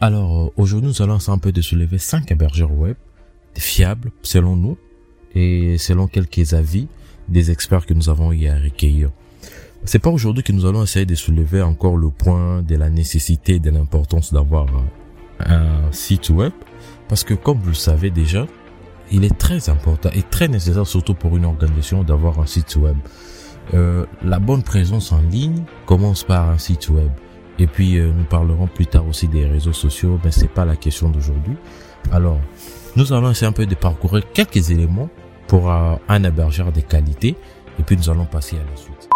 Alors, euh, aujourd'hui, nous allons un peu de soulever cinq hébergeurs web fiables, selon nous, et selon quelques avis des experts que nous avons eu à recueillir. C'est pas aujourd'hui que nous allons essayer de soulever encore le point de la nécessité et de l'importance d'avoir un site web, parce que comme vous le savez déjà, il est très important et très nécessaire, surtout pour une organisation, d'avoir un site web. Euh, la bonne présence en ligne commence par un site web. Et puis euh, nous parlerons plus tard aussi des réseaux sociaux, mais c'est pas la question d'aujourd'hui. Alors, nous allons essayer un peu de parcourir quelques éléments pour euh, un hébergeur de qualité, et puis nous allons passer à la suite.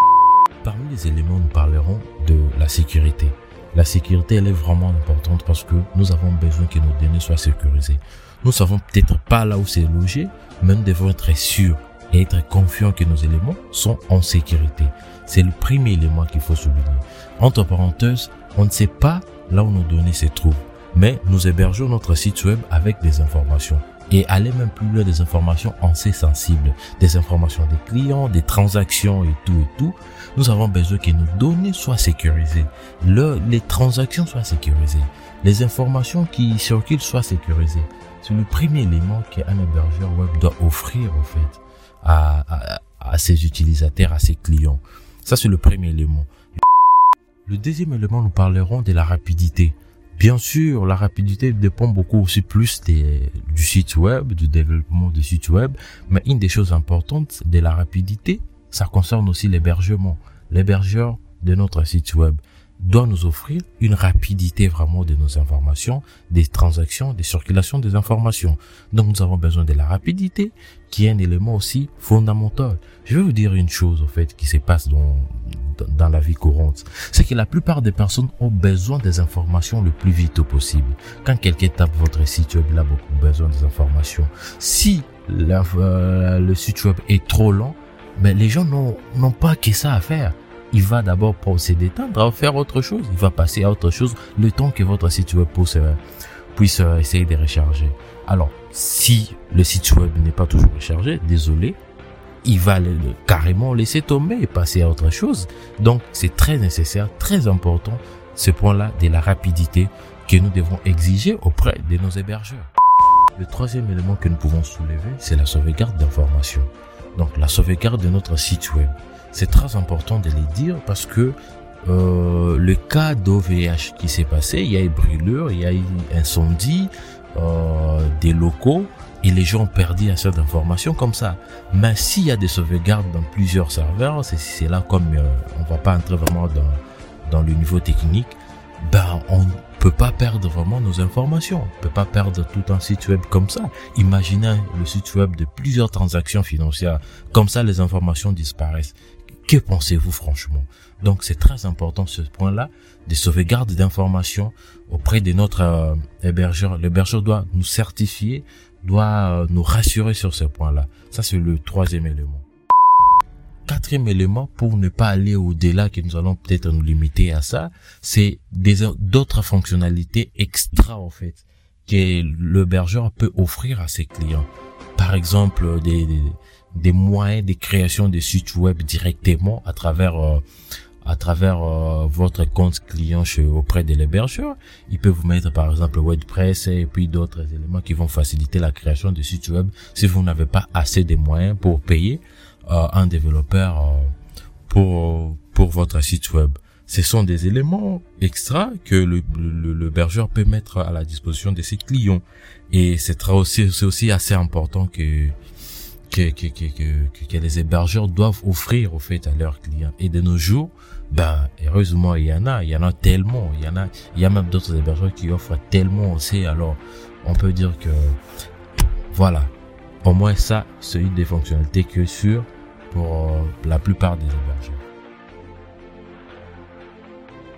Parmi les éléments, nous parlerons de la sécurité. La sécurité, elle est vraiment importante parce que nous avons besoin que nos données soient sécurisées. Nous savons peut-être pas là où c'est logé, mais nous devons être sûrs et être confiants que nos éléments sont en sécurité. C'est le premier élément qu'il faut souligner. Entre parenthèses, on ne sait pas là où nos données se trouvent, mais nous hébergeons notre site web avec des informations et aller même plus loin des informations assez sensibles, des informations des clients, des transactions et tout et tout. Nous avons besoin que nos données soient sécurisées, le, les transactions soient sécurisées, les informations qui circulent soient sécurisées. C'est le premier élément qu'un hébergeur web doit offrir en fait à, à, à ses utilisateurs, à ses clients. Ça c'est le premier élément. Le deuxième élément, nous parlerons de la rapidité. Bien sûr, la rapidité dépend beaucoup aussi plus du site web, du développement du site web, mais une des choses importantes de la rapidité, ça concerne aussi l'hébergement. L'hébergeur de notre site web doit nous offrir une rapidité vraiment de nos informations, des transactions, des circulations des informations. Donc nous avons besoin de la rapidité, qui est un élément aussi fondamental. Je vais vous dire une chose, en fait, qui se passe dans, dans la vie courante. C'est que la plupart des personnes ont besoin des informations le plus vite possible. Quand quelqu'un tape votre site web, il a beaucoup besoin des informations. Si euh, le site web est trop lent, mais les gens n'ont pas que ça à faire il va d'abord se détendre à faire autre chose. Il va passer à autre chose le temps que votre site web puisse, puisse essayer de recharger. Alors, si le site web n'est pas toujours rechargé, désolé, il va le, carrément laisser tomber et passer à autre chose. Donc, c'est très nécessaire, très important, ce point-là de la rapidité que nous devons exiger auprès de nos hébergeurs. Le troisième élément que nous pouvons soulever, c'est la sauvegarde d'informations. Donc, la sauvegarde de notre site web c'est très important de les dire parce que euh, le cas d'OVH qui s'est passé, il y a eu brûlure, il y a eu incendie euh, des locaux et les gens ont perdu assez d'informations comme ça. Mais s'il y a des sauvegardes dans plusieurs serveurs, c'est là comme euh, on va pas entrer vraiment dans, dans le niveau technique, ben on peut pas perdre vraiment nos informations. On peut pas perdre tout un site web comme ça. Imaginez le site web de plusieurs transactions financières. Comme ça, les informations disparaissent. Que pensez-vous franchement? Donc c'est très important ce point-là de sauvegarde d'informations auprès de notre euh, hébergeur. L'hébergeur doit nous certifier, doit euh, nous rassurer sur ce point-là. Ça c'est le troisième élément. Quatrième élément, pour ne pas aller au-delà, que nous allons peut-être nous limiter à ça, c'est d'autres fonctionnalités extra en fait que l'hébergeur peut offrir à ses clients. Par exemple, des, des des moyens de création de sites web directement à travers euh, à travers euh, votre compte client chez auprès de l'hébergeur. Il peut vous mettre par exemple WordPress et puis d'autres éléments qui vont faciliter la création de sites web si vous n'avez pas assez de moyens pour payer euh, un développeur pour pour votre site web. Ce sont des éléments extra que le, le, peut mettre à la disposition de ses clients. Et c'est aussi, c'est aussi assez important que que, les hébergeurs doivent offrir au fait à leurs clients. Et de nos jours, ben heureusement il y en a, il y en a tellement, il y en a, il y a même d'autres hébergeurs qui offrent tellement aussi. Alors on peut dire que voilà, au moins ça, c'est une des fonctionnalités que sur pour la plupart des hébergeurs.